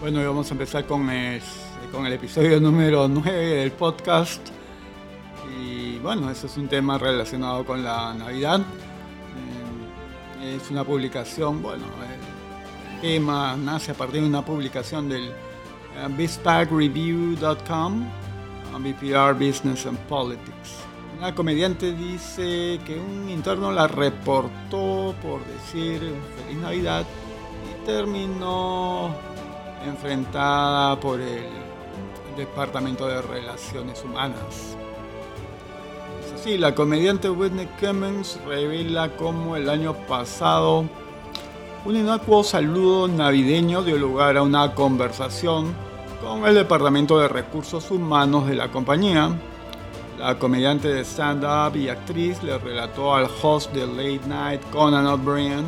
Bueno, vamos a empezar con el, episodio número 9 del podcast. Y bueno, eso es un tema relacionado con la Navidad. Eh, es una publicación, bueno, el tema nace a partir de una publicación del uh, BizPackReview.com, BPR Business and Politics. Una comediante dice que un interno la reportó por decir Feliz Navidad y terminó enfrentada por el Departamento de Relaciones Humanas. Es así, la comediante Whitney Cummings revela cómo el año pasado un inocuo saludo navideño dio lugar a una conversación con el Departamento de Recursos Humanos de la compañía. La comediante de stand-up y actriz le relató al host de Late Night Conan O'Brien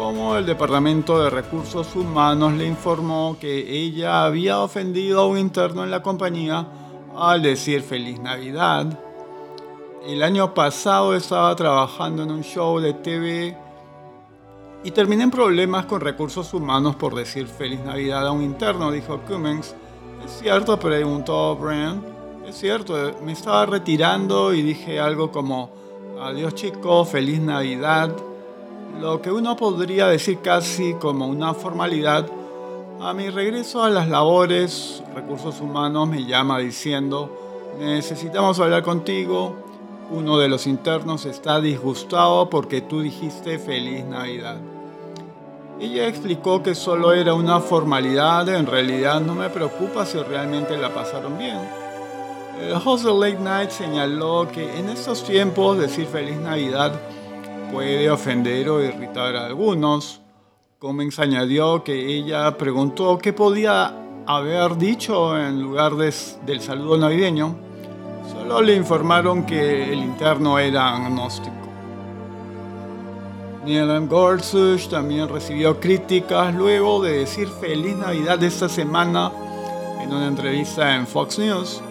como el Departamento de Recursos Humanos le informó que ella había ofendido a un interno en la compañía al decir feliz Navidad. El año pasado estaba trabajando en un show de TV y terminé en problemas con recursos humanos por decir feliz Navidad a un interno, dijo Cummings. ¿Es cierto? preguntó Brand. Es cierto, me estaba retirando y dije algo como, adiós chicos, feliz Navidad lo que uno podría decir casi como una formalidad, a mi regreso a las labores, recursos humanos me llama diciendo, necesitamos hablar contigo, uno de los internos está disgustado porque tú dijiste feliz Navidad. Ella explicó que solo era una formalidad, en realidad no me preocupa si realmente la pasaron bien. El host de Late Night señaló que en estos tiempos decir feliz Navidad puede ofender o irritar a algunos. Cummings añadió que ella preguntó qué podía haber dicho en lugar del saludo navideño. Solo le informaron que el interno era agnóstico. Neil Gorsuch también recibió críticas luego de decir feliz Navidad esta semana en una entrevista en Fox News.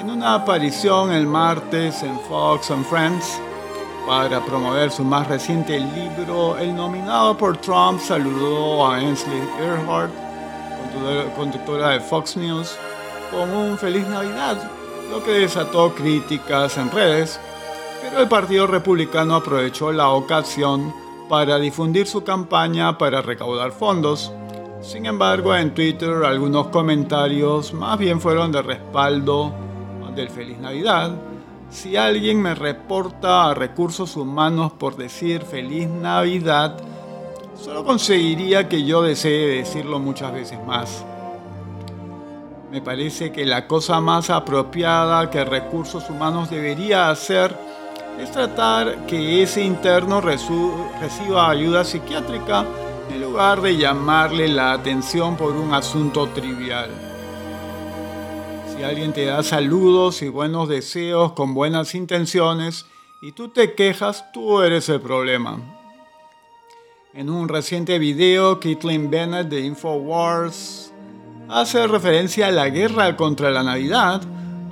En una aparición el martes en Fox and Friends, para promover su más reciente libro, el nominado por Trump saludó a Ainsley Earhart, conductora de Fox News, con un feliz Navidad, lo que desató críticas en redes, pero el Partido Republicano aprovechó la ocasión para difundir su campaña para recaudar fondos. Sin embargo, en Twitter algunos comentarios más bien fueron de respaldo del Feliz Navidad, si alguien me reporta a recursos humanos por decir feliz Navidad, solo conseguiría que yo desee decirlo muchas veces más. Me parece que la cosa más apropiada que recursos humanos debería hacer es tratar que ese interno reciba ayuda psiquiátrica en lugar de llamarle la atención por un asunto trivial. Si alguien te da saludos y buenos deseos con buenas intenciones y tú te quejas, tú eres el problema. En un reciente video, Caitlin Bennett de Infowars hace referencia a la guerra contra la Navidad.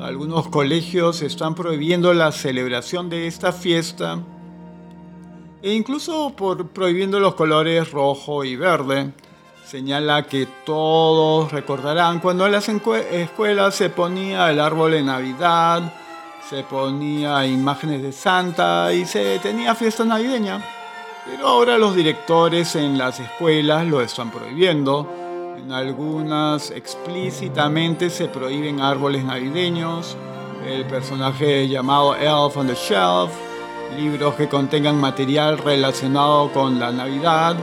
Algunos colegios están prohibiendo la celebración de esta fiesta e incluso por prohibiendo los colores rojo y verde señala que todos recordarán cuando en las escuelas se ponía el árbol de Navidad, se ponía imágenes de Santa y se tenía fiesta navideña. Pero ahora los directores en las escuelas lo están prohibiendo. En algunas explícitamente se prohíben árboles navideños, el personaje llamado Elf on the Shelf, libros que contengan material relacionado con la Navidad,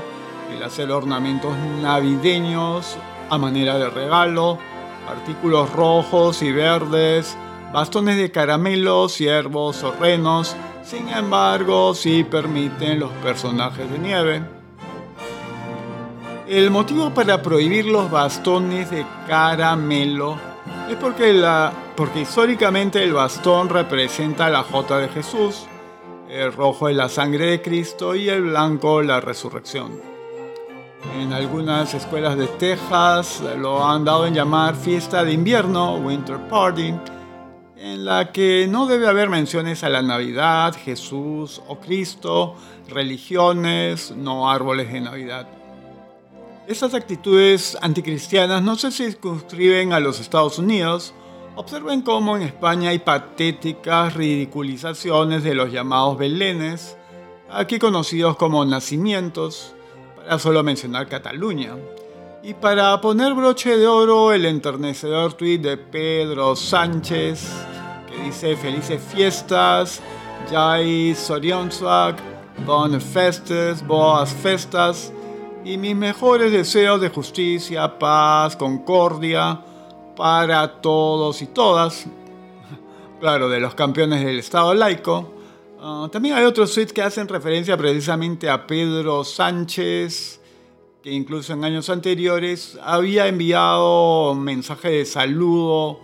el hacer ornamentos navideños a manera de regalo, artículos rojos y verdes, bastones de caramelo, ciervos o renos, sin embargo sí permiten los personajes de nieve. El motivo para prohibir los bastones de caramelo es porque, porque históricamente el bastón representa la J de Jesús, el rojo es la sangre de Cristo y el blanco la resurrección. En algunas escuelas de Texas lo han dado en llamar fiesta de invierno, Winter Party, en la que no debe haber menciones a la Navidad, Jesús o Cristo, religiones, no árboles de Navidad. Estas actitudes anticristianas no se circunscriben a los Estados Unidos. Observen cómo en España hay patéticas ridiculizaciones de los llamados belenes, aquí conocidos como nacimientos, para solo mencionar Cataluña. Y para poner broche de oro el enternecedor tuit de Pedro Sánchez, que dice felices fiestas, Jai Sorionzak, Bon Festes, Boas Festas, y mis mejores deseos de justicia, paz, concordia para todos y todas. Claro, de los campeones del Estado laico. Ah, también hay otros tweets que hacen referencia precisamente a Pedro Sánchez, que incluso en años anteriores había enviado mensaje de saludo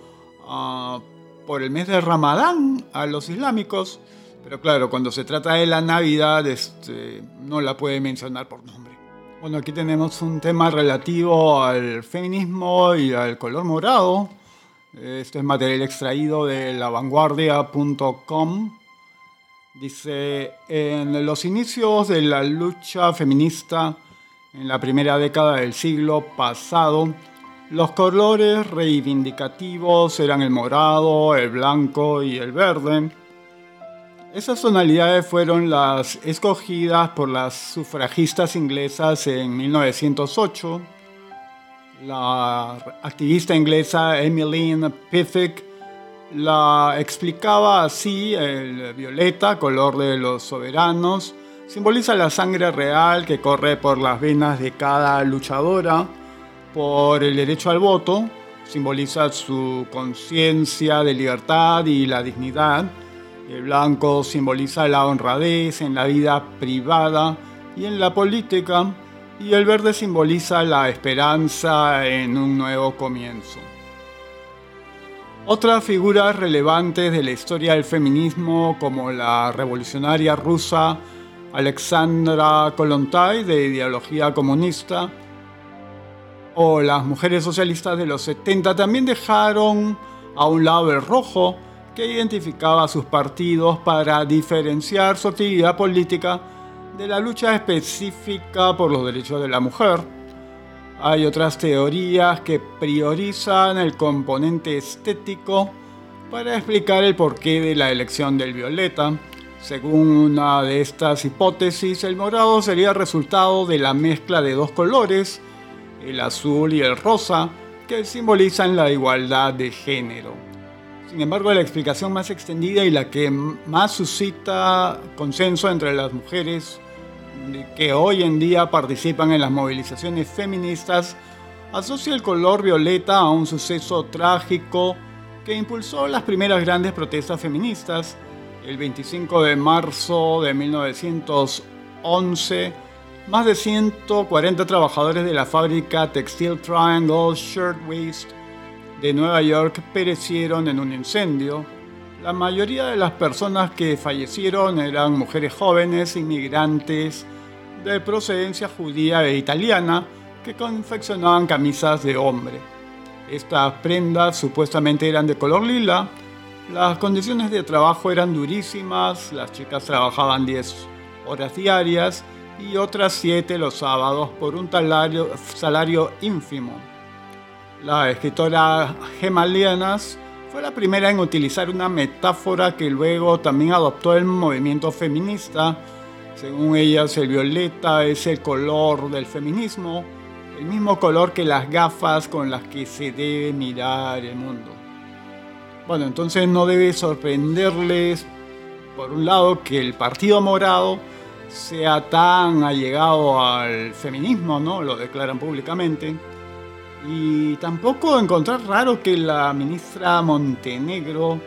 ah, por el mes de Ramadán a los islámicos. Pero claro, cuando se trata de la Navidad, este, no la puede mencionar por nombre. Bueno, aquí tenemos un tema relativo al feminismo y al color morado. Este es material extraído de lavanguardia.com. Dice, en los inicios de la lucha feminista en la primera década del siglo pasado, los colores reivindicativos eran el morado, el blanco y el verde esas tonalidades fueron las escogidas por las sufragistas inglesas en 1908. La activista inglesa Emmeline Piffik la explicaba así, el violeta, color de los soberanos, simboliza la sangre real que corre por las venas de cada luchadora por el derecho al voto, simboliza su conciencia de libertad y la dignidad. El blanco simboliza la honradez en la vida privada y en la política, y el verde simboliza la esperanza en un nuevo comienzo. Otras figuras relevantes de la historia del feminismo, como la revolucionaria rusa Alexandra Kollontai, de ideología comunista, o las mujeres socialistas de los 70, también dejaron a un lado el rojo que identificaba sus partidos para diferenciar su actividad política de la lucha específica por los derechos de la mujer. Hay otras teorías que priorizan el componente estético para explicar el porqué de la elección del violeta. Según una de estas hipótesis, el morado sería resultado de la mezcla de dos colores, el azul y el rosa, que simbolizan la igualdad de género. Sin embargo, la explicación más extendida y la que más suscita consenso entre las mujeres que hoy en día participan en las movilizaciones feministas asocia el color violeta a un suceso trágico que impulsó las primeras grandes protestas feministas. El 25 de marzo de 1911, más de 140 trabajadores de la fábrica Textile Triangle Shirtwaist de Nueva York perecieron en un incendio. La mayoría de las personas que fallecieron eran mujeres jóvenes, inmigrantes de procedencia judía e italiana que confeccionaban camisas de hombre. Estas prendas supuestamente eran de color lila. Las condiciones de trabajo eran durísimas, las chicas trabajaban 10 horas diarias y otras 7 los sábados por un salario, salario ínfimo. La escritora Gemma Lienas fue la primera en utilizar una metáfora que luego también adoptó el movimiento feminista. Según ellas, el violeta es el color del feminismo, el mismo color que las gafas con las que se debe mirar el mundo. Bueno, entonces no debe sorprenderles, por un lado, que el Partido Morado sea tan allegado al feminismo, ¿no? Lo declaran públicamente y tampoco encontrar raro que la ministra Montenegro,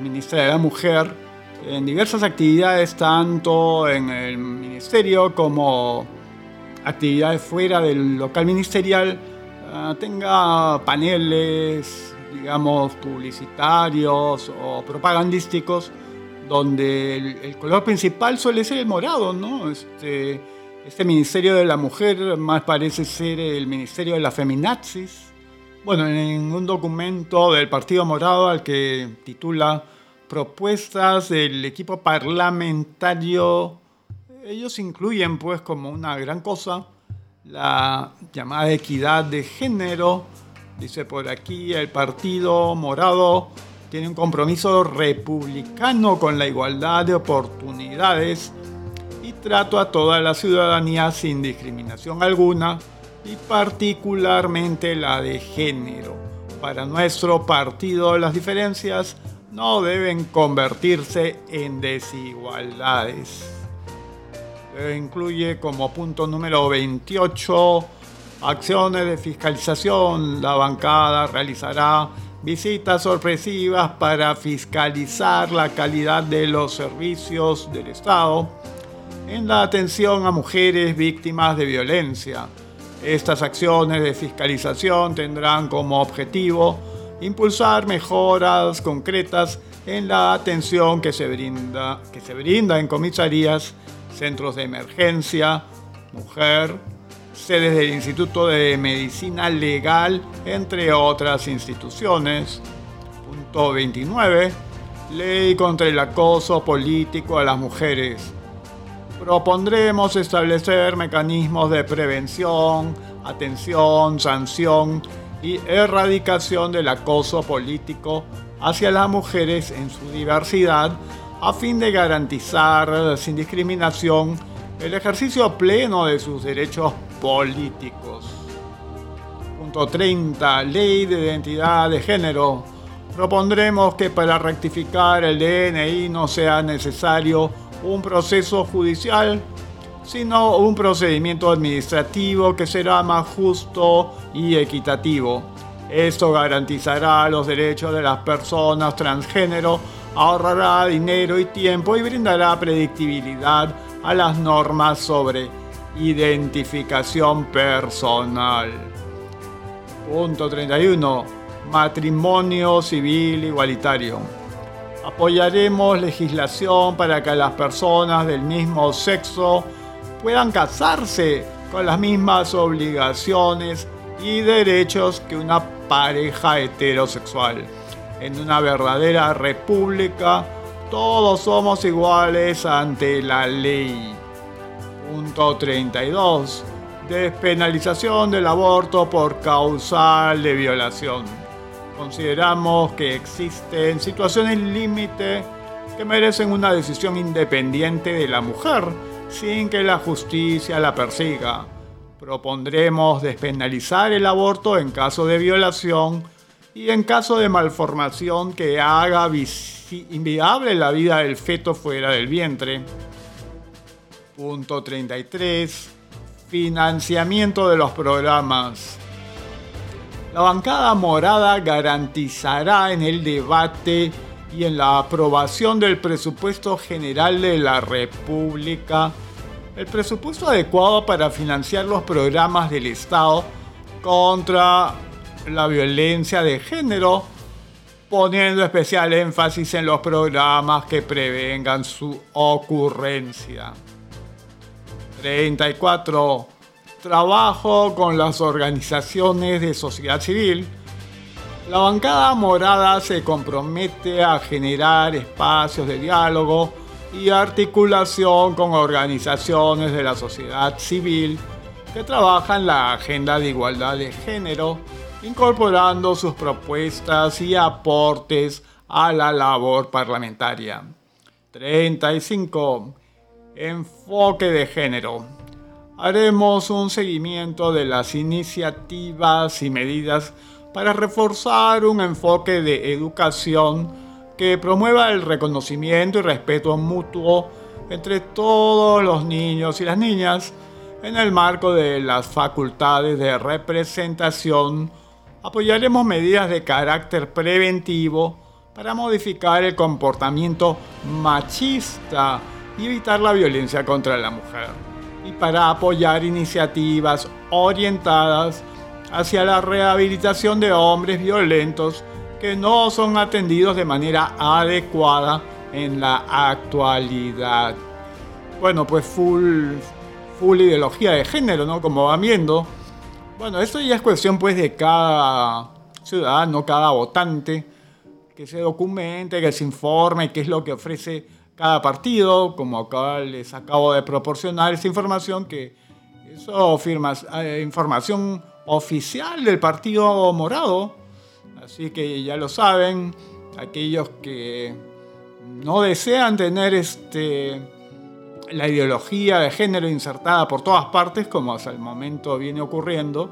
ministra de la Mujer, en diversas actividades, tanto en el ministerio como actividades fuera del local ministerial, ah, tenga paneles, digamos, publicitarios o propagandísticos, donde el, color principal suele ser el morado, ¿no? Este, este Ministerio de la Mujer más parece ser el Ministerio de la Feminazis. Bueno, en un documento del Partido Morado al que titula Propuestas del equipo parlamentario, ellos incluyen pues como una gran cosa la llamada equidad de género. Dice por aquí, el Partido Morado tiene un compromiso republicano con la igualdad de oportunidades trato a toda la ciudadanía sin discriminación alguna y particularmente la de género. Para nuestro partido las diferencias no deben convertirse en desigualdades. incluye como punto número 28 acciones de fiscalización. La bancada realizará visitas sorpresivas para fiscalizar la calidad de los servicios del Estado en la atención a mujeres víctimas de violencia. Estas acciones de fiscalización tendrán como objetivo impulsar mejoras concretas en la atención que se brinda, en comisarías, centros de emergencia, mujer, sedes del Instituto de Medicina Legal, entre otras instituciones. Punto 29. Ley contra el acoso político a las mujeres. Propondremos establecer mecanismos de prevención, atención, sanción y erradicación del acoso político hacia las mujeres en su diversidad a fin de garantizar sin discriminación el ejercicio pleno de sus derechos políticos. Punto 30. Ley de identidad de género. Propondremos que para rectificar el DNI no sea necesario un proceso judicial sino un procedimiento administrativo que será más justo y equitativo. Esto garantizará los derechos de las personas transgénero, ahorrará dinero y tiempo y brindará predictibilidad a las normas sobre identificación personal. Punto 31. Matrimonio civil igualitario. Apoyaremos legislación para que las personas del mismo sexo puedan casarse con las mismas obligaciones y derechos que una pareja heterosexual. En una verdadera república, todos somos iguales ante la ley. Punto 32. Despenalización del aborto por causal de violación. Consideramos que existen situaciones límite que merecen una decisión independiente de la mujer sin que la justicia la persiga. Propondremos despenalizar el aborto en caso de violación y en caso de malformación que haga inviable la vida del feto fuera del vientre. Punto 33. Financiamiento de los programas. La bancada morada garantizará en el debate y en la aprobación del presupuesto general de la República el presupuesto adecuado para financiar los programas del Estado contra la violencia de género, poniendo especial énfasis en los programas que prevengan su ocurrencia. 34. Trabajo con las organizaciones de sociedad civil la bancada morada se compromete a generar espacios de diálogo y articulación con organizaciones de la sociedad civil que trabajan la agenda de igualdad de género, incorporando sus propuestas y aportes a la labor parlamentaria. 35. Enfoque de género. Haremos un seguimiento de las iniciativas y medidas para reforzar un enfoque de educación que promueva el reconocimiento y respeto mutuo entre todos los niños y las niñas en el marco de las facultades de representación. Apoyaremos medidas de carácter preventivo para modificar el comportamiento machista y evitar la violencia contra la mujer. Y para apoyar iniciativas orientadas hacia la rehabilitación de hombres violentos que no son atendidos de manera adecuada en la actualidad. Bueno, pues full, full ideología de género, ¿no? Como van viendo. Bueno, esto ya es cuestión pues de cada ciudadano, cada votante, que se documente, que se informe qué es lo que ofrece cada partido, como acá les acabo de proporcionar esa información que Eso firma eh, información oficial del Partido Morado. Así que ya lo saben, aquellos que no desean tener este, la ideología de género insertada por todas partes, como hasta el momento viene ocurriendo,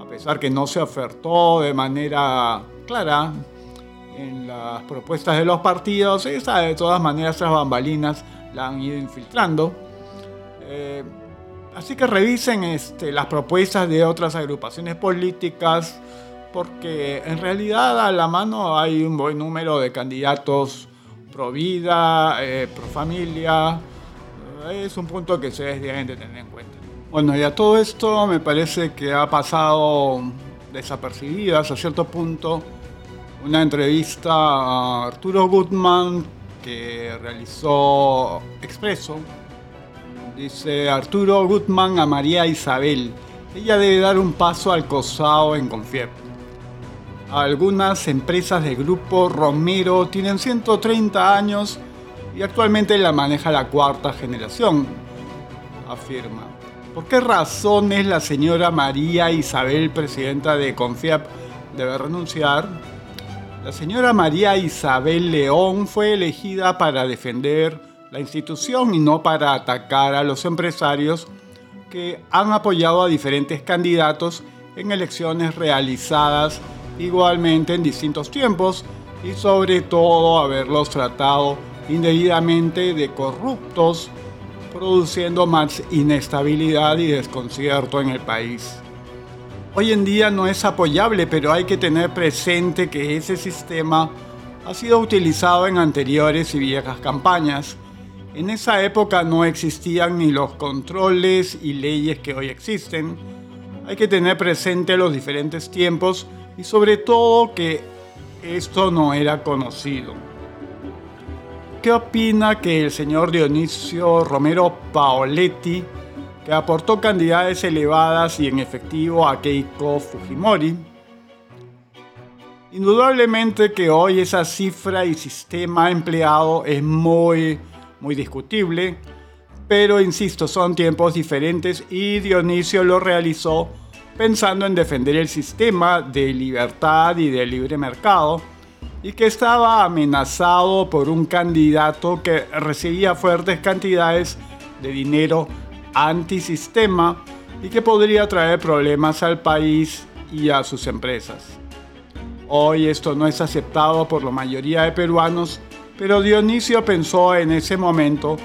a pesar que no se ofertó de manera clara en las propuestas de los partidos, esa de todas maneras esas bambalinas la han ido infiltrando. Eh, así que revisen este, las propuestas de otras agrupaciones políticas, porque en realidad a la mano hay un buen número de candidatos pro vida, eh, pro familia. Es un punto que se deben de tener en cuenta. Bueno, y a todo esto me parece que ha pasado desapercibidas a cierto punto una entrevista a Arturo Gutman que realizó Expreso. Dice Arturo Gutman a María Isabel, ella debe dar un paso al cosado en Confiep. Algunas empresas del grupo Romero tienen 130 años y actualmente la maneja la cuarta generación, afirma. ¿Por qué razones la señora María Isabel, presidenta de Confiap, debe renunciar? La señora María Isabel León fue elegida para defender la institución y no para atacar a los empresarios que han apoyado a diferentes candidatos en elecciones realizadas igualmente en distintos tiempos y sobre todo haberlos tratado indebidamente de corruptos produciendo más inestabilidad y desconcierto en el país. Hoy en día no es apoyable, pero hay que tener presente que ese sistema ha sido utilizado en anteriores y viejas campañas. En esa época no existían ni los controles y leyes que hoy existen. Hay que tener presente los diferentes tiempos y sobre todo que esto no era conocido. ¿Qué opina que el señor Dionisio Romero Paoletti, que aportó cantidades elevadas y en efectivo a Keiko Fujimori? Indudablemente que hoy esa cifra y sistema empleado es muy, muy discutible, pero insisto, son tiempos diferentes y Dionisio lo realizó pensando en defender el sistema de libertad y de libre mercado y que estaba amenazado por un candidato que recibía fuertes cantidades de dinero antisistema y que podría traer problemas al país y a sus empresas. Hoy esto no es aceptado por la mayoría de peruanos, pero Dionisio pensó en ese momento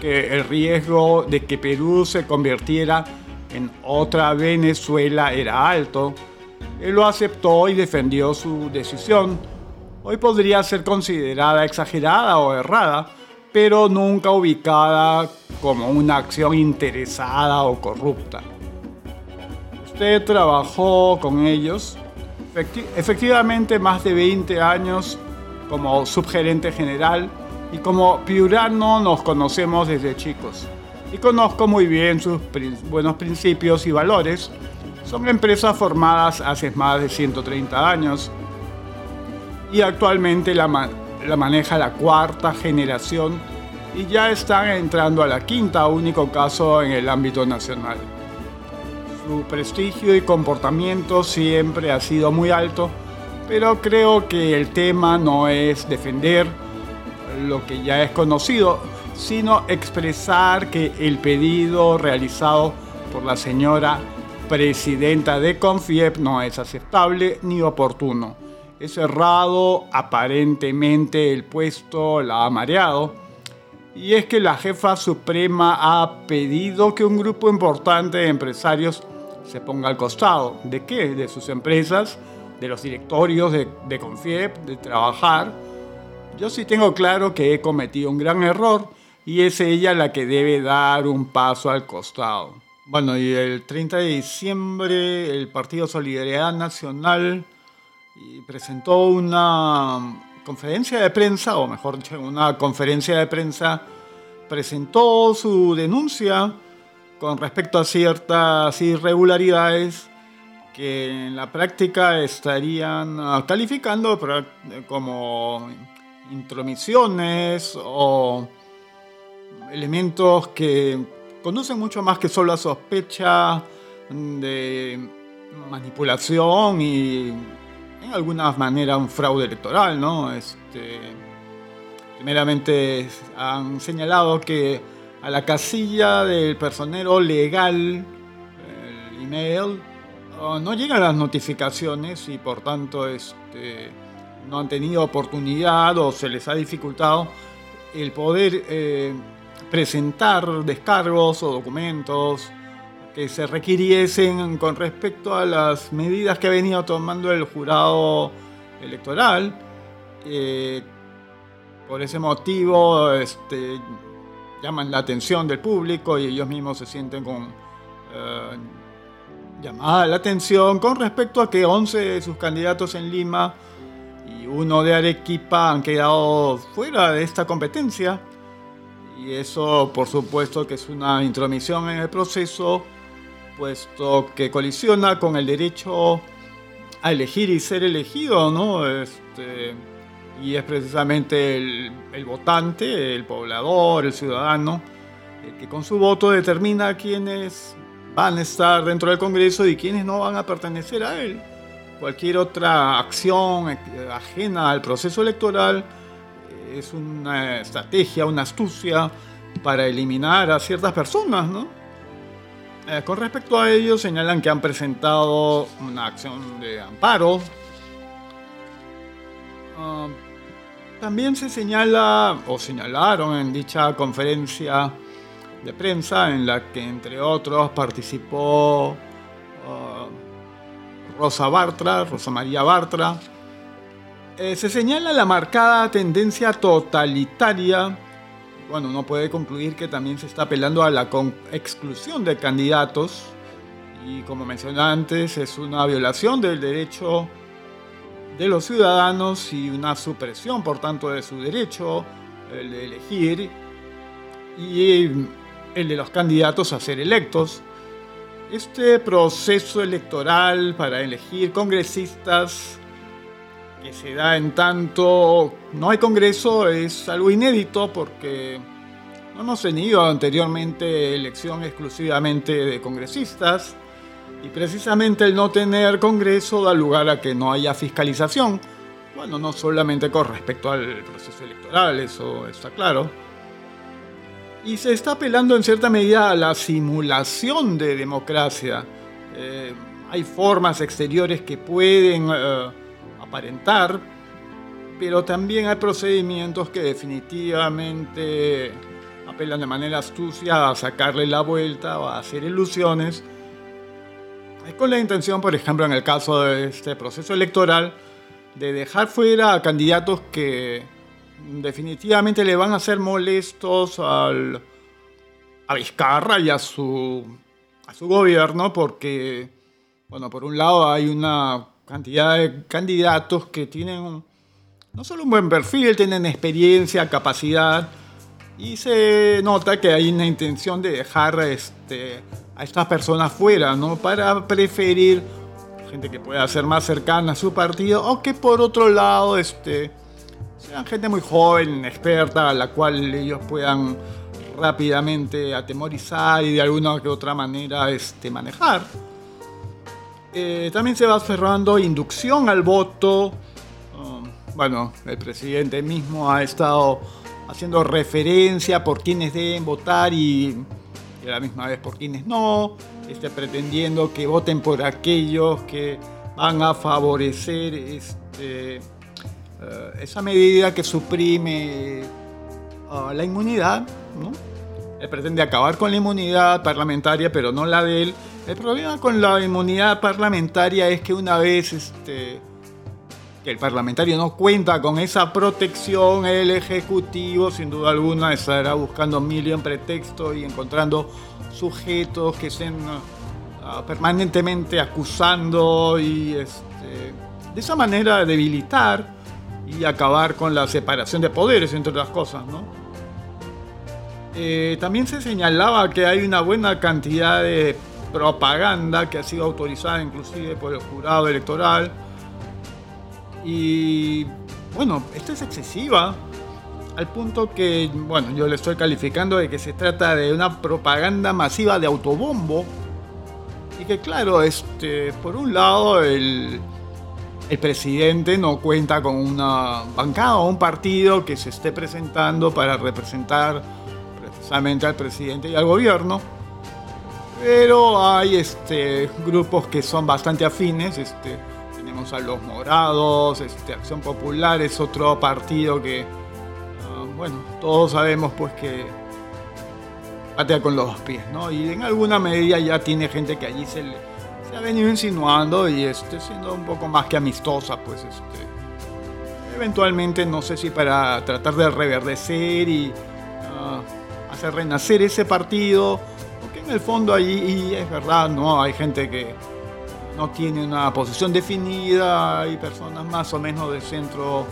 que el riesgo de que Perú se convirtiera en otra Venezuela era alto. Él lo aceptó y defendió su decisión Hoy podría ser considerada exagerada o errada, pero nunca ubicada como una acción interesada o corrupta. Usted trabajó con ellos, efectivamente más de 20 años como subgerente general y como piurano nos conocemos desde chicos y conozco muy bien sus buenos principios y valores. Son empresas formadas hace más de 130 años y actualmente la, maneja la cuarta generación y ya están entrando a la quinta, único caso en el ámbito nacional. Su prestigio y comportamiento siempre ha sido muy alto, pero creo que el tema no es defender lo que ya es conocido, sino expresar que el pedido realizado por la señora presidenta de Confiep no es aceptable ni oportuno es cerrado, aparentemente el puesto la ha mareado. Y es que la jefa suprema ha pedido que un grupo importante de empresarios se ponga al costado. ¿De qué? De sus empresas, de los directorios de, de Confiep, de trabajar. Yo sí tengo claro que he cometido un gran error y es ella la que debe dar un paso al costado. Bueno, y el 30 de diciembre el Partido Solidaridad Nacional y presentó una conferencia de prensa, o mejor dicho, una conferencia de prensa, presentó su denuncia con respecto a ciertas irregularidades que en la práctica estarían ah, calificando como intromisiones o elementos que conducen mucho más que solo a sospecha de manipulación y en alguna manera un fraude electoral, ¿no? Este, primeramente han señalado que a la casilla del personero legal, el email, oh, no llegan las notificaciones y por tanto este, no han tenido oportunidad o se les ha dificultado el poder eh, presentar descargos o documentos que se requiriesen con respecto a las medidas que ha venido tomando el jurado electoral. Eh, por ese motivo este, llaman la atención del público y ellos mismos se sienten con eh, llamada la atención con respecto a que 11 de sus candidatos en Lima y uno de Arequipa han quedado fuera de esta competencia. Y eso, por supuesto, que es una intromisión en el proceso, puesto que colisiona con el derecho a elegir y ser elegido, ¿no? Este, y es precisamente el, el, votante, el poblador, el ciudadano, el que con su voto determina quiénes van a estar dentro del Congreso y quiénes no van a pertenecer a él. Cualquier otra acción ajena al proceso electoral es una estrategia, una astucia para eliminar a ciertas personas, ¿no? Eh, con respecto a ello, señalan que han presentado una acción de amparo. Uh, también se señala, o señalaron en dicha conferencia de prensa, en la que entre otros participó Rosa Bartra, Rosa María Bartra, eh, se señala la marcada tendencia totalitaria. Bueno, uno puede concluir que también se está apelando a la exclusión de candidatos y como mencioné antes es una violación del derecho de los ciudadanos y una supresión por tanto de su derecho el de elegir y el de los candidatos a ser electos. Este proceso electoral para elegir congresistas que se da en tanto no hay congreso es algo inédito porque no hemos tenido anteriormente elección exclusivamente de congresistas y precisamente el no tener congreso da lugar a que no haya fiscalización. Bueno, no solamente con respecto al proceso electoral, eso está claro, y se está apelando en cierta medida a la simulación de democracia. Eh, hay formas exteriores que pueden eh, aparentar, pero también hay procedimientos que definitivamente apelan de manera astucia a sacarle la vuelta o a hacer ilusiones. Con la intención, por ejemplo, en el caso de este proceso electoral, de dejar fuera a candidatos que definitivamente le van a ser molestos al, a Vizcarra y a su, a su gobierno porque, bueno, por un lado hay una cantidad de candidatos que tienen no solo un buen perfil, tienen experiencia, capacidad y se nota que hay una intención de dejar este, a estas personas fuera, ¿no? Para preferir gente que pueda ser más cercana a su partido o que por otro lado este, sean gente muy joven, experta, a la cual ellos puedan rápidamente atemorizar y de alguna que otra manera este, manejar. Eh, también se va cerrando inducción al voto. Um, bueno, el presidente mismo ha estado haciendo referencia por quienes deben votar y, y a la misma vez por quienes no, este, pretendiendo que voten por aquellos que van a favorecer este, eh, esa medida que suprime uh, la inmunidad, ¿no? Él pretende acabar con la inmunidad parlamentaria, pero no la de él. El problema con la inmunidad parlamentaria es que una vez este, que el parlamentario no cuenta con esa protección, el Ejecutivo sin duda alguna estará buscando mil y un pretextos y encontrando sujetos que estén uh, permanentemente acusando y este, de esa manera debilitar y acabar con la separación de poderes, entre otras cosas, ¿no? Eh, también se señalaba que hay una buena cantidad de propaganda que ha sido autorizada inclusive por el jurado electoral. Y bueno, esta es excesiva. al punto que, bueno, yo le estoy calificando de que se trata de una propaganda masiva de autobombo. Y que claro, este, por un lado el, el presidente no cuenta con una bancada o un partido que se esté presentando para representar al presidente y al gobierno. Pero hay este, grupos que son bastante afines. Este, tenemos a los morados, este, Acción Popular es otro partido que bueno, todos sabemos pues que patea con los pies, ¿no? Y en alguna medida ya tiene gente que allí se, se ha venido insinuando y este, siendo un poco más que amistosa, pues este, eventualmente no sé si para tratar de reverdecer y ah, renacer ese partido, porque en el fondo y es verdad, ¿no? Hay gente que no tiene una posición definida, hay personas más o menos de centro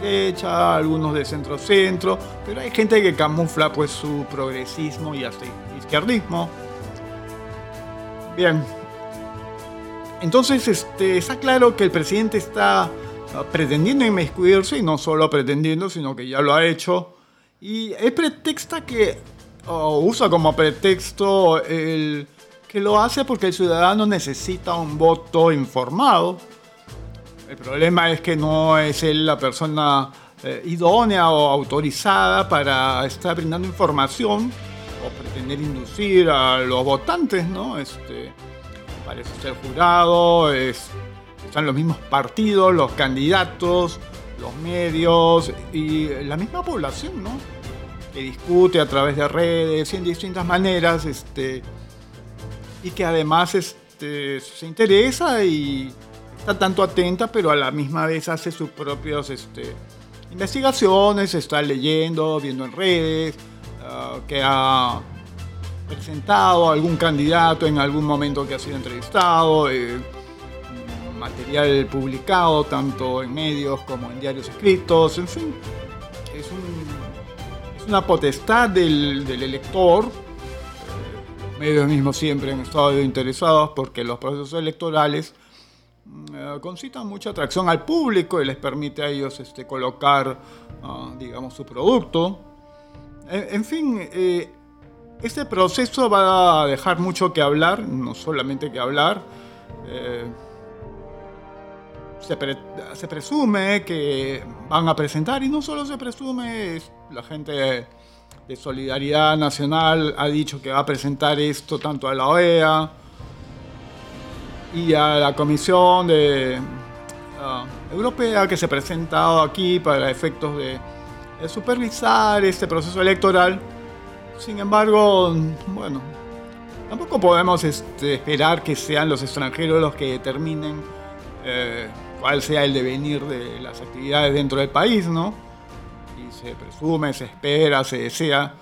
derecha, algunos de centro-centro, pero hay gente que camufla pues su progresismo y hasta izquierdismo. Bien, entonces este, está claro que el presidente está ah, pretendiendo inmiscuirse, y no solo pretendiendo, sino que ya lo ha hecho, y él pretexta que, o usa como pretexto el que lo hace porque el ciudadano necesita un voto informado, el problema es que no es él la persona eh, idónea o autorizada para estar brindando información o pretender inducir a los votantes, ¿no? Este, parece ser jurado, están los mismos partidos, los candidatos, los medios y la misma población, ¿no? Que discute a través de redes y en distintas maneras, este, y que además este, se interesa y está tanto atenta, pero a la misma vez hace sus propias este, investigaciones, está leyendo, viendo en redes, ah, que ha presentado algún candidato en algún momento que ha sido entrevistado, eh, material publicado tanto en medios como en diarios escritos, en fin, es, una potestad del, del elector. Los medios mismos siempre han estado interesados porque los procesos electorales eh, concitan mucha atracción al público y les permite a ellos este, colocar, ah, digamos, su producto. En, fin, eh, este proceso va a dejar mucho que hablar, no solamente que hablar. Eh, se, presume que van a presentar, y no solo se presume, la gente de Solidaridad Nacional ha dicho que va a presentar esto tanto a la OEA, y a la Comisión de, ah, Europea que se ha presentado aquí para efectos de, supervisar este proceso electoral. Sin embargo, bueno, tampoco podemos este, esperar que sean los extranjeros los que determinen eh, cuál sea el devenir de las actividades dentro del país, ¿no? Y se presume, se espera, se desea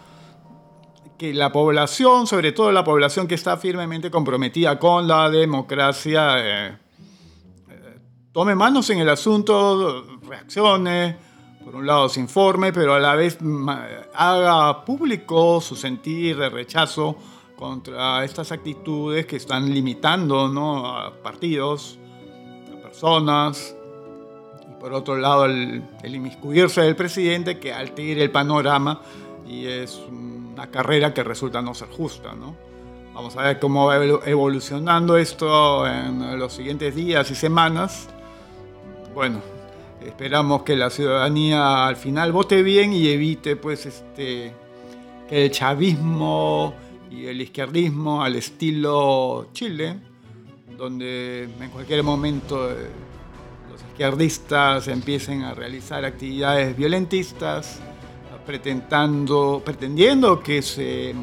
que la población, sobre todo la población que está firmemente comprometida con la democracia, eh, eh, tome manos en el asunto, reaccione, por un lado se informe, pero a la vez haga público su sentir de rechazo contra estas actitudes que están limitando ¿no? a partidos, personas, y por otro lado el, el inmiscuirse del presidente que altere el panorama y es una carrera que resulta no ser justa, ¿no? Vamos a ver cómo va evolucionando esto en los siguientes días y semanas. Bueno, esperamos que la ciudadanía al final vote bien y evite pues este que el chavismo y el izquierdismo al estilo Chile, donde en cualquier momento eh, los izquierdistas empiecen a realizar actividades violentistas pretendiendo que se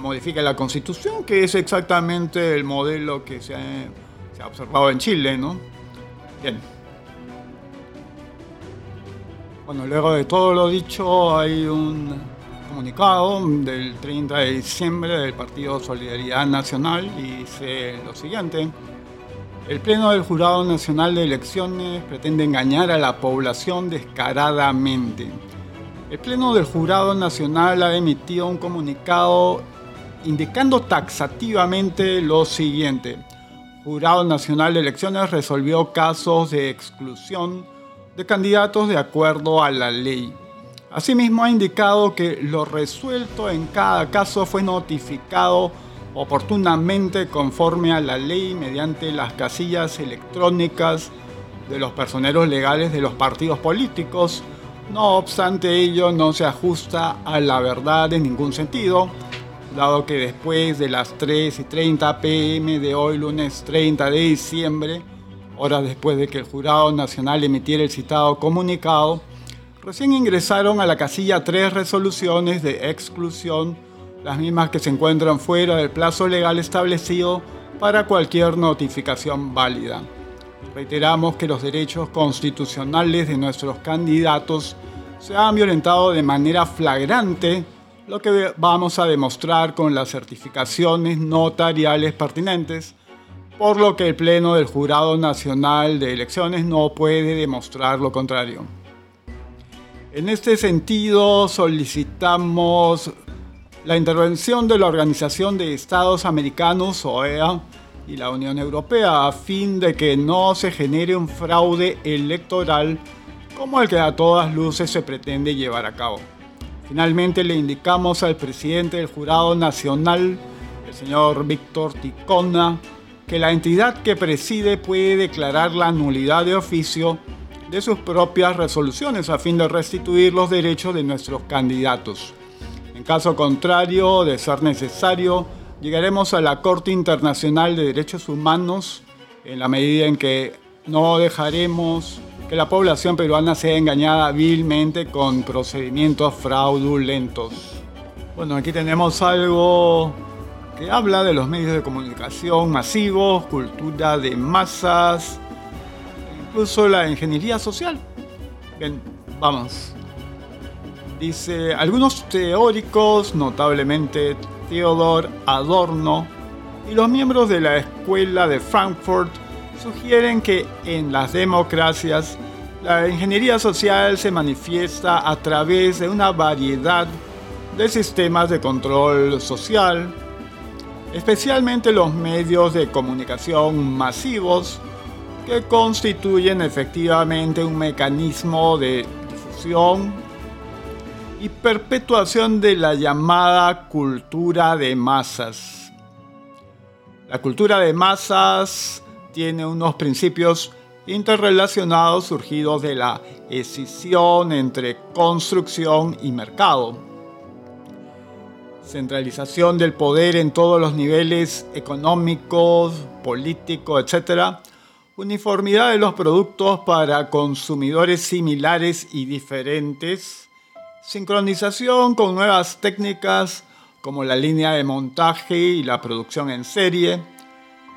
modifique la constitución, que es exactamente el modelo que se ha, observado en Chile, ¿no? Bien. Bueno, luego de todo lo dicho, hay un comunicado del 30 de diciembre del Partido Solidaridad Nacional y dice lo siguiente. El Pleno del Jurado Nacional de Elecciones pretende engañar a la población descaradamente el Pleno del Jurado Nacional ha emitido un comunicado indicando taxativamente lo siguiente. Jurado Nacional de Elecciones resolvió casos de exclusión de candidatos de acuerdo a la ley. Asimismo ha indicado que lo resuelto en cada caso fue notificado oportunamente conforme a la ley mediante las casillas electrónicas de los personeros legales de los partidos políticos. No obstante ello no se ajusta a la verdad en ningún sentido, dado que después de las 3 y 30 pm de hoy lunes 30 de diciembre, horas después de que el Jurado Nacional emitiera el citado comunicado, recién ingresaron a la casilla tres resoluciones de exclusión, las mismas que se encuentran fuera del plazo legal establecido para cualquier notificación válida. Reiteramos que los derechos constitucionales de nuestros candidatos se han violentado de manera flagrante, lo que vamos a demostrar con las certificaciones notariales pertinentes, por lo que el Pleno del Jurado Nacional de Elecciones no puede demostrar lo contrario. En este sentido, solicitamos la intervención de la Organización de Estados Americanos, OEA, y la Unión Europea a fin de que no se genere un fraude electoral como el que a todas luces se pretende llevar a cabo. Finalmente le indicamos al presidente del Jurado Nacional, el señor Víctor Ticona, que la entidad que preside puede declarar la nulidad de oficio de sus propias resoluciones a fin de restituir los derechos de nuestros candidatos. En caso contrario, de ser necesario, llegaremos a la Corte Internacional de Derechos Humanos en la medida en que no dejaremos que la población peruana sea engañada vilmente con procedimientos fraudulentos. Bueno, aquí tenemos algo que habla de los medios de comunicación masivos, cultura de masas, incluso la ingeniería social. Bien, vamos. Dice, algunos teóricos, notablemente Theodor Adorno, y los miembros de la Escuela de Frankfurt sugieren que en las democracias la ingeniería social se manifiesta a través de una variedad de sistemas de control social, especialmente los medios de comunicación masivos que constituyen efectivamente un mecanismo de difusión y perpetuación de la llamada cultura de masas. La cultura de masas tiene unos principios interrelacionados surgidos de la escisión entre construcción y mercado. Centralización del poder en todos los niveles económicos, político, etc. Uniformidad de los productos para consumidores similares y diferentes. Sincronización con nuevas técnicas como la línea de montaje y la producción en serie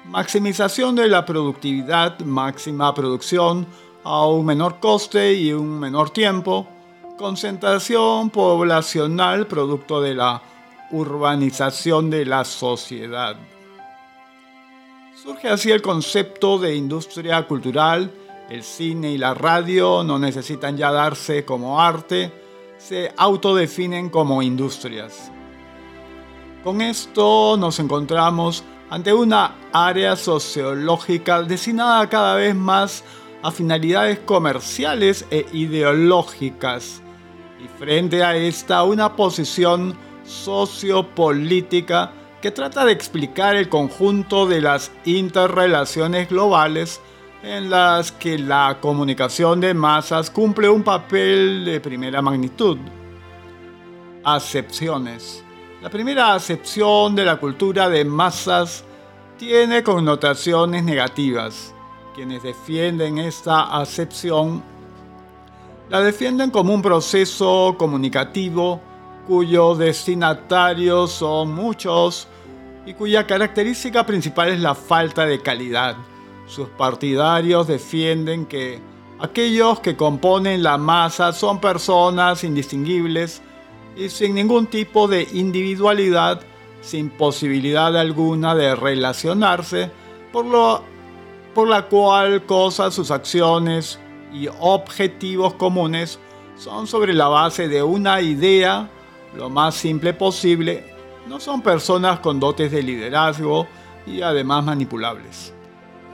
maximización de la productividad, máxima producción a un menor coste y un menor tiempo, concentración poblacional producto de la urbanización de la sociedad. Surge así el concepto de industria cultural, el cine y la radio no necesitan ya darse como arte, se autodefinen como industrias. Con esto nos encontramos ante una área sociológica destinada cada vez más a finalidades comerciales e ideológicas, y frente a esta una posición sociopolítica que trata de explicar el conjunto de las interrelaciones globales en las que la comunicación de masas cumple un papel de primera magnitud. Acepciones. La primera acepción de la cultura de masas tiene connotaciones negativas. Quienes defienden esta acepción la defienden como un proceso comunicativo cuyos destinatarios son muchos y cuya característica principal es la falta de calidad. Sus partidarios defienden que aquellos que componen la masa son personas indistinguibles y sin ningún tipo de individualidad, sin posibilidad alguna de relacionarse, por, lo, por la cual cosas, sus acciones y objetivos comunes son sobre la base de una idea lo más simple posible, no son personas con dotes de liderazgo y además manipulables.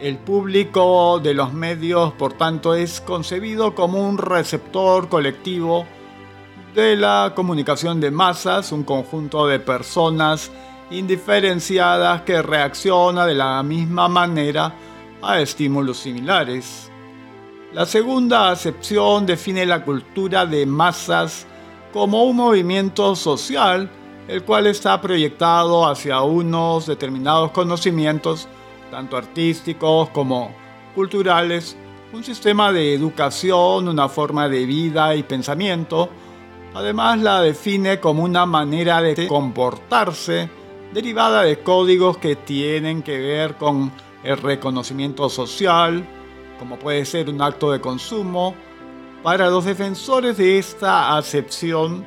El público de los medios, por tanto, es concebido como un receptor colectivo de la comunicación de masas, un conjunto de personas indiferenciadas que reacciona de la misma manera a estímulos similares. La segunda acepción define la cultura de masas como un movimiento social el cual está proyectado hacia unos determinados conocimientos, tanto artísticos como culturales, un sistema de educación, una forma de vida y pensamiento. Además la define como una manera de comportarse derivada de códigos que tienen que ver con el reconocimiento social, como puede ser un acto de consumo. Para los defensores de esta acepción,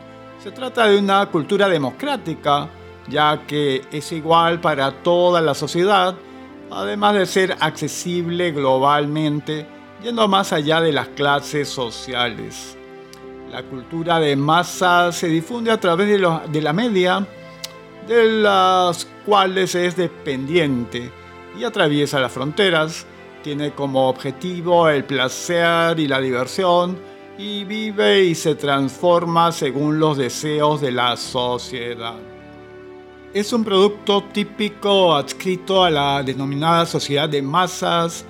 se trata de una cultura democrática, ya que es igual para toda la sociedad, además de ser accesible globalmente, yendo más allá de las clases sociales. La cultura de masa se difunde a través de, de la media, de las cuales es dependiente y atraviesa las fronteras. Tiene como objetivo el placer y la diversión y vive y se transforma según los deseos de la sociedad. Es un producto típico adscrito a la denominada sociedad de masas.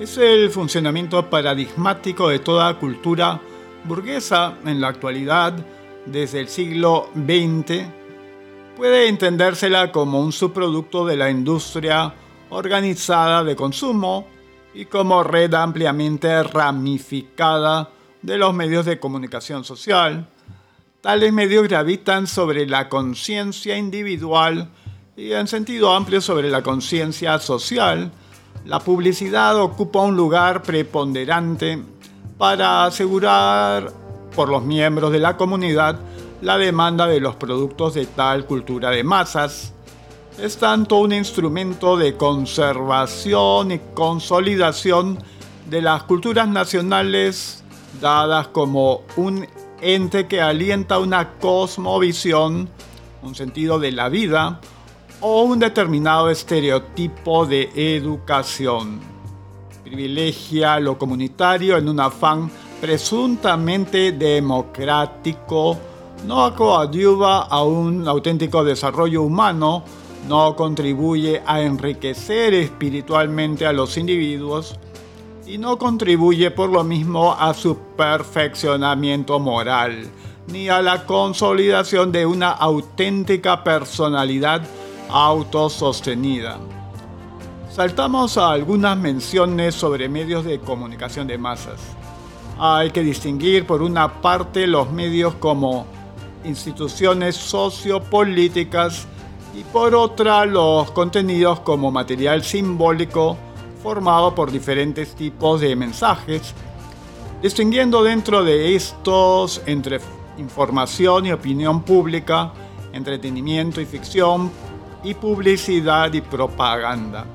Es el funcionamiento paradigmático de toda cultura burguesa en la actualidad desde el siglo XX puede entendérsela como un subproducto de la industria organizada de consumo y como red ampliamente ramificada de los medios de comunicación social. Tales medios gravitan sobre la conciencia individual y en sentido amplio sobre la conciencia social. La publicidad ocupa un lugar preponderante para asegurar por los miembros de la comunidad la demanda de los productos de tal cultura de masas. Es tanto un instrumento de conservación y consolidación de las culturas nacionales dadas como un ente que alienta una cosmovisión, un sentido de la vida o un determinado estereotipo de educación. Privilegia lo comunitario en un afán presuntamente democrático no coadyuva a un auténtico desarrollo humano, no contribuye a enriquecer espiritualmente a los individuos y no contribuye por lo mismo a su perfeccionamiento moral, ni a la consolidación de una auténtica personalidad autosostenida. Saltamos a algunas menciones sobre medios de comunicación de masas. Hay que distinguir por una parte los medios como instituciones sociopolíticas y por otra los contenidos como material simbólico formado por diferentes tipos de mensajes, distinguiendo dentro de estos entre información y opinión pública, entretenimiento y ficción, y publicidad y propaganda.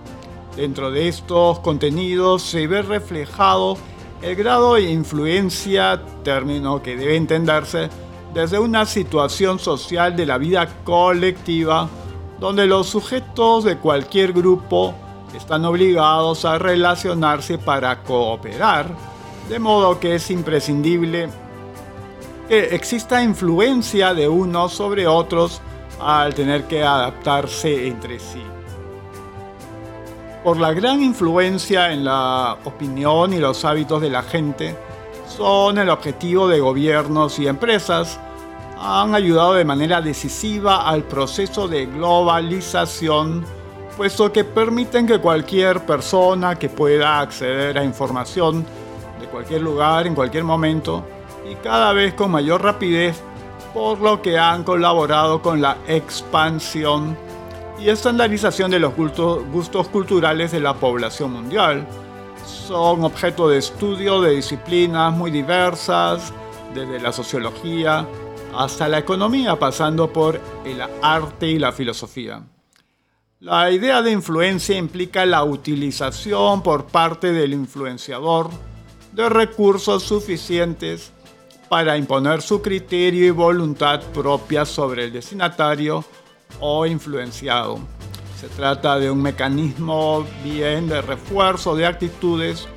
Dentro de estos contenidos se ve reflejado el grado de influencia, término que debe entenderse desde una situación social de la vida colectiva donde los sujetos de cualquier grupo están obligados a relacionarse para cooperar, de modo que es imprescindible que exista influencia de unos sobre otros al tener que adaptarse entre sí. Por la gran influencia en la opinión y los hábitos de la gente, son el objetivo de gobiernos y empresas, han ayudado de manera decisiva al proceso de globalización, puesto que permiten que cualquier persona que pueda acceder a información de cualquier lugar, en cualquier momento, y cada vez con mayor rapidez, por lo que han colaborado con la expansión y estandarización de los gustos culturales de la población mundial son objeto de estudio de disciplinas muy diversas, desde la sociología hasta la economía, pasando por el arte y la filosofía. La idea de influencia implica la utilización por parte del influenciador de recursos suficientes para imponer su criterio y voluntad propia sobre el destinatario o influenciado. Se trata de un mecanismo bien de refuerzo de actitudes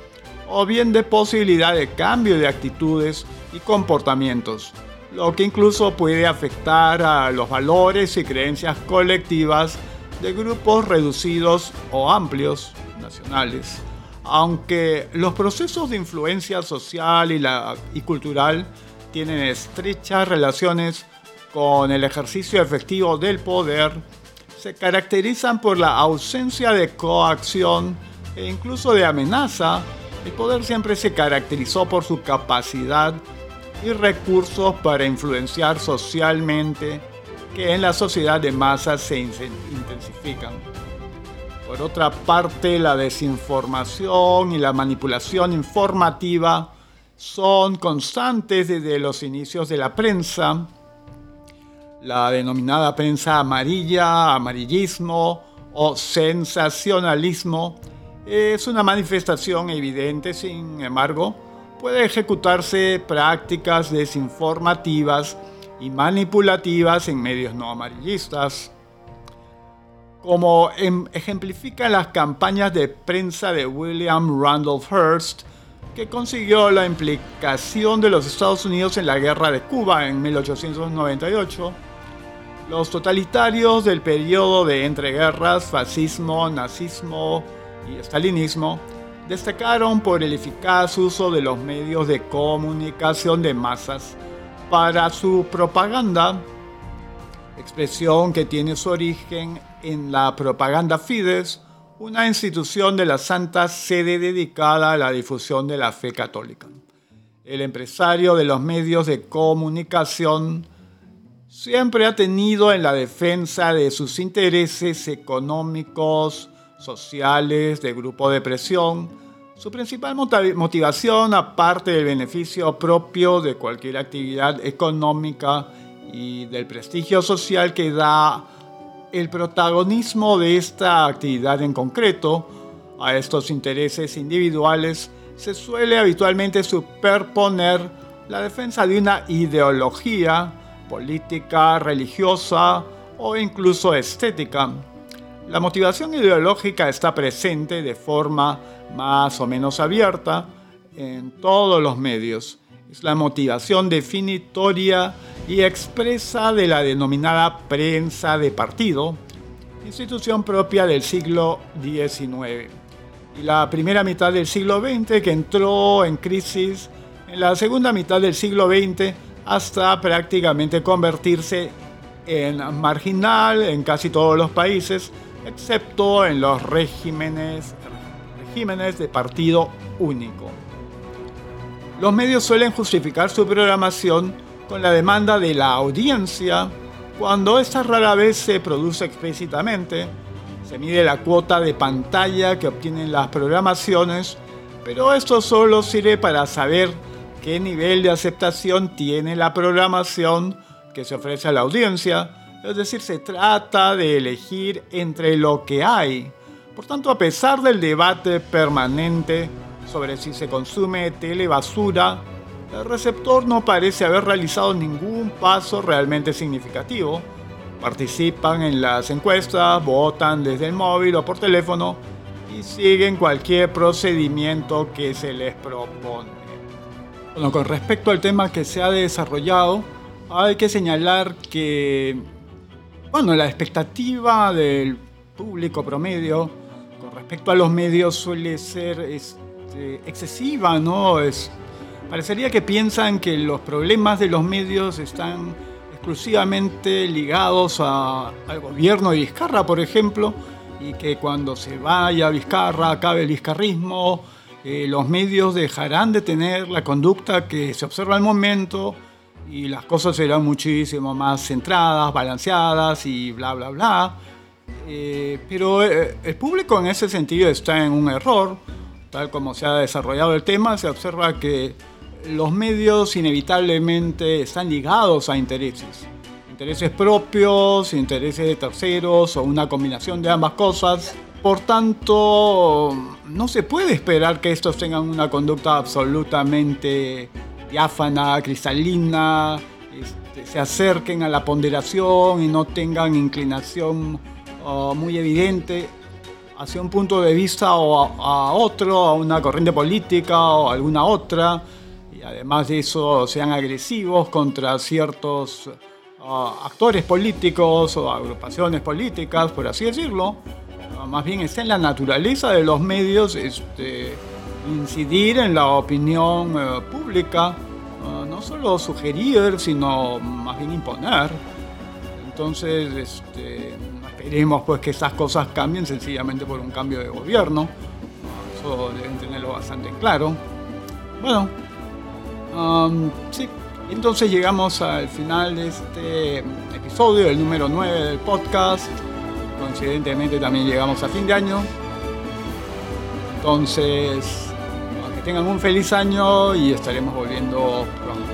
o bien de posibilidad de cambio de actitudes y comportamientos, lo que incluso puede afectar a los valores y creencias colectivas de grupos reducidos o amplios nacionales. Aunque los procesos de influencia social y, y cultural tienen estrechas relaciones con el ejercicio efectivo del poder, se caracterizan por la ausencia de coacción e incluso de amenaza. El poder siempre se caracterizó por su capacidad y recursos para influenciar socialmente que en la sociedad de masas se intensifican. Por otra parte, la desinformación y la manipulación informativa son constantes desde los inicios de la prensa, la denominada prensa amarilla, amarillismo o sensacionalismo es una manifestación evidente, sin embargo, puede ejecutarse prácticas desinformativas y manipulativas en medios no amarillistas, como em, ejemplifican las campañas de prensa de William Randolph Hearst, que consiguió la implicación de los Estados Unidos en la guerra de Cuba en 1898 los totalitarios del periodo de entreguerras, fascismo, nazismo y estalinismo destacaron por el eficaz uso de los medios de comunicación de masas para su propaganda, expresión que tiene su origen en la propaganda Fides, una institución de la Santa Sede dedicada a la difusión de la fe católica. El empresario de los medios de comunicación siempre ha tenido en la defensa de sus intereses económicos, sociales, de grupo de presión, su principal motivación, aparte del beneficio propio de cualquier actividad económica y del prestigio social que da el protagonismo de esta actividad en concreto a estos intereses individuales, se suele habitualmente superponer la defensa de una ideología política, religiosa o incluso estética. La motivación ideológica está presente de forma más o menos abierta en todos los medios. Es la motivación definitoria y expresa de la denominada prensa de partido, institución propia del siglo XIX. Y la primera mitad del siglo XX que entró en crisis en la segunda mitad del siglo XX hasta prácticamente convertirse en marginal en casi todos los países, excepto en los regímenes, de partido único. Los medios suelen justificar su programación con la demanda de la audiencia, cuando esta rara vez se produce explícitamente. Se mide la cuota de pantalla que obtienen las programaciones, pero esto solo sirve para saber qué nivel de aceptación tiene la programación que se ofrece a la audiencia. Es decir, se trata de elegir entre lo que hay. Por tanto, a pesar del debate permanente sobre si se consume telebasura, el receptor no parece haber realizado ningún paso realmente significativo. Participan en las encuestas, votan desde el móvil o por teléfono y siguen cualquier procedimiento que se les propone. Bueno, con respecto al tema que se ha desarrollado, hay que señalar que, bueno, la expectativa del público promedio respecto a los medios suele ser este, excesiva, ¿no? Es, parecería que piensan que los problemas de los medios están exclusivamente ligados al gobierno de Vizcarra, por ejemplo, y que cuando se vaya Vizcarra acabe el vizcarrismo, eh, los medios dejarán de tener la conducta que se observa al momento y las cosas serán muchísimo más centradas, balanceadas y bla, bla, bla. Eh, pero eh, el público en ese sentido está en un error. Tal como se ha desarrollado el tema, se observa que los medios inevitablemente están ligados a intereses. Intereses propios, intereses de terceros o una combinación de ambas cosas. Por tanto, no se puede esperar que estos tengan una conducta absolutamente diáfana, cristalina, este, se acerquen a la ponderación y no tengan inclinación uh, muy evidente hacia un punto de vista o a, otro, a una corriente política o alguna otra. además de eso sean agresivos contra ciertos ah, actores políticos o agrupaciones políticas, por así decirlo. Ah, más bien está en la naturaleza de los medios este, incidir en la opinión eh, pública, ah, no solo sugerir, sino más bien imponer. Entonces, este, esperemos pues que esas cosas cambien sencillamente por un cambio de gobierno. Eso deben tenerlo bastante claro. Bueno, sí, entonces llegamos al final de este episodio, el número 9 del podcast. Coincidentemente también llegamos a fin de año. Entonces, que tengan un feliz año y estaremos volviendo pronto.